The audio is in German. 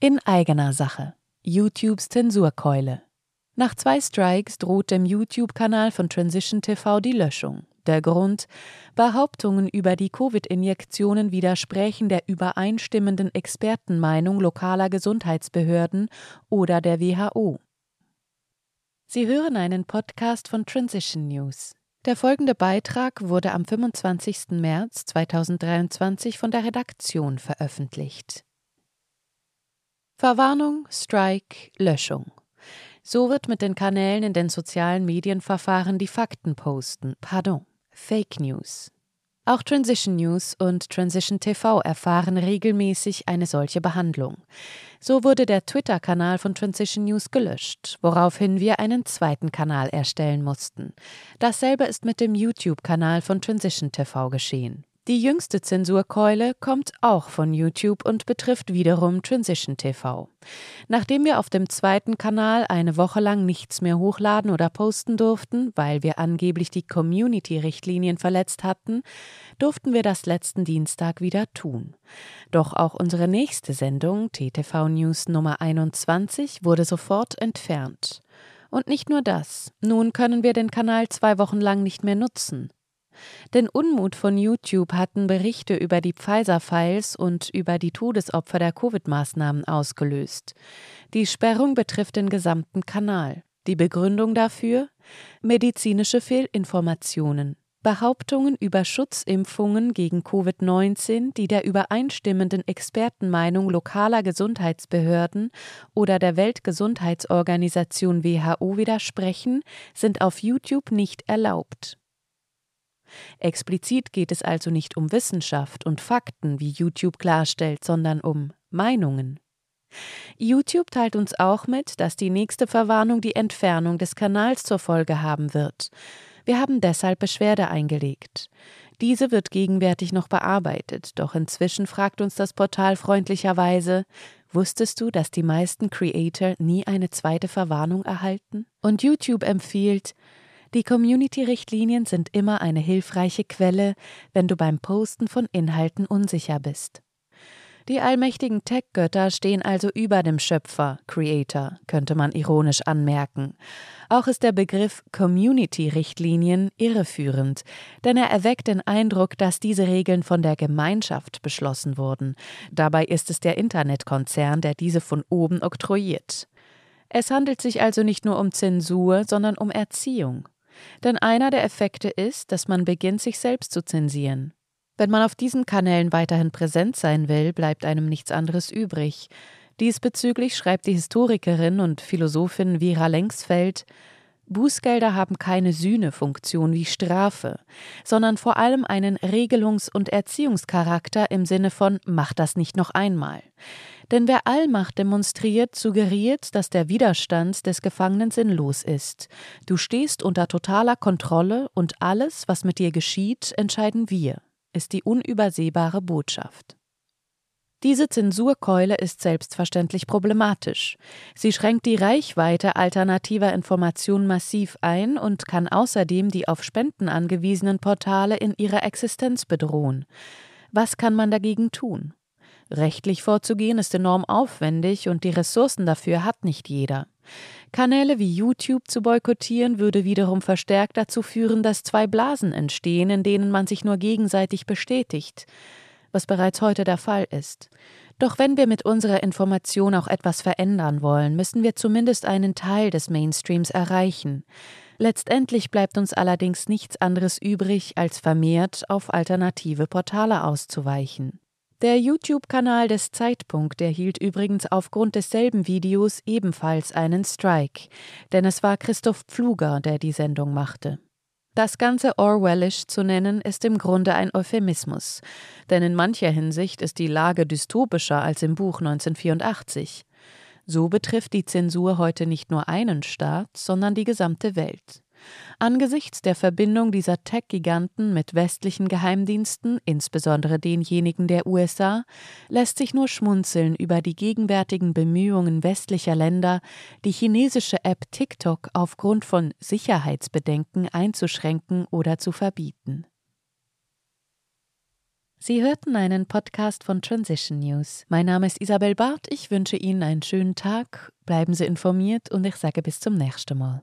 In eigener Sache. YouTubes Zensurkeule. Nach zwei Strikes droht dem YouTube-Kanal von Transition TV die Löschung. Der Grund? Behauptungen über die Covid-Injektionen widersprechen der übereinstimmenden Expertenmeinung lokaler Gesundheitsbehörden oder der WHO. Sie hören einen Podcast von Transition News. Der folgende Beitrag wurde am 25. März 2023 von der Redaktion veröffentlicht. Verwarnung, Strike, Löschung. So wird mit den Kanälen in den sozialen Medienverfahren die Fakten posten. Pardon, Fake News. Auch Transition News und Transition TV erfahren regelmäßig eine solche Behandlung. So wurde der Twitter-Kanal von Transition News gelöscht, woraufhin wir einen zweiten Kanal erstellen mussten. Dasselbe ist mit dem YouTube-Kanal von Transition TV geschehen. Die jüngste Zensurkeule kommt auch von YouTube und betrifft wiederum Transition TV. Nachdem wir auf dem zweiten Kanal eine Woche lang nichts mehr hochladen oder posten durften, weil wir angeblich die Community-Richtlinien verletzt hatten, durften wir das letzten Dienstag wieder tun. Doch auch unsere nächste Sendung, TTV News Nummer 21, wurde sofort entfernt. Und nicht nur das, nun können wir den Kanal zwei Wochen lang nicht mehr nutzen. Den Unmut von YouTube hatten Berichte über die Pfizer-Files und über die Todesopfer der Covid-Maßnahmen ausgelöst. Die Sperrung betrifft den gesamten Kanal. Die Begründung dafür? Medizinische Fehlinformationen. Behauptungen über Schutzimpfungen gegen Covid-19, die der übereinstimmenden Expertenmeinung lokaler Gesundheitsbehörden oder der Weltgesundheitsorganisation WHO widersprechen, sind auf YouTube nicht erlaubt. Explizit geht es also nicht um Wissenschaft und Fakten, wie YouTube klarstellt, sondern um Meinungen. YouTube teilt uns auch mit, dass die nächste Verwarnung die Entfernung des Kanals zur Folge haben wird. Wir haben deshalb Beschwerde eingelegt. Diese wird gegenwärtig noch bearbeitet, doch inzwischen fragt uns das Portal freundlicherweise, wusstest du, dass die meisten Creator nie eine zweite Verwarnung erhalten? Und YouTube empfiehlt, die Community-Richtlinien sind immer eine hilfreiche Quelle, wenn du beim Posten von Inhalten unsicher bist. Die allmächtigen Tech-Götter stehen also über dem Schöpfer, Creator, könnte man ironisch anmerken. Auch ist der Begriff Community-Richtlinien irreführend, denn er erweckt den Eindruck, dass diese Regeln von der Gemeinschaft beschlossen wurden. Dabei ist es der Internetkonzern, der diese von oben oktroyiert. Es handelt sich also nicht nur um Zensur, sondern um Erziehung. Denn einer der Effekte ist, dass man beginnt, sich selbst zu zensieren. Wenn man auf diesen Kanälen weiterhin präsent sein will, bleibt einem nichts anderes übrig. Diesbezüglich schreibt die Historikerin und Philosophin Vera Lengsfeld, Bußgelder haben keine Sühnefunktion wie Strafe, sondern vor allem einen Regelungs- und Erziehungscharakter im Sinne von mach das nicht noch einmal. Denn wer Allmacht demonstriert, suggeriert, dass der Widerstand des Gefangenen sinnlos ist. Du stehst unter totaler Kontrolle und alles, was mit dir geschieht, entscheiden wir, ist die unübersehbare Botschaft. Diese Zensurkeule ist selbstverständlich problematisch. Sie schränkt die Reichweite alternativer Informationen massiv ein und kann außerdem die auf Spenden angewiesenen Portale in ihrer Existenz bedrohen. Was kann man dagegen tun? Rechtlich vorzugehen ist enorm aufwendig und die Ressourcen dafür hat nicht jeder. Kanäle wie YouTube zu boykottieren würde wiederum verstärkt dazu führen, dass zwei Blasen entstehen, in denen man sich nur gegenseitig bestätigt, was bereits heute der Fall ist. Doch wenn wir mit unserer Information auch etwas verändern wollen, müssen wir zumindest einen Teil des Mainstreams erreichen. Letztendlich bleibt uns allerdings nichts anderes übrig, als vermehrt auf alternative Portale auszuweichen. Der YouTube-Kanal des Zeitpunkt erhielt übrigens aufgrund desselben Videos ebenfalls einen Strike, denn es war Christoph Pfluger, der die Sendung machte. Das Ganze Orwellisch zu nennen, ist im Grunde ein Euphemismus, denn in mancher Hinsicht ist die Lage dystopischer als im Buch 1984. So betrifft die Zensur heute nicht nur einen Staat, sondern die gesamte Welt. Angesichts der Verbindung dieser Tech-Giganten mit westlichen Geheimdiensten, insbesondere denjenigen der USA, lässt sich nur schmunzeln über die gegenwärtigen Bemühungen westlicher Länder, die chinesische App TikTok aufgrund von Sicherheitsbedenken einzuschränken oder zu verbieten. Sie hörten einen Podcast von Transition News. Mein Name ist Isabel Barth. Ich wünsche Ihnen einen schönen Tag. Bleiben Sie informiert und ich sage bis zum nächsten Mal.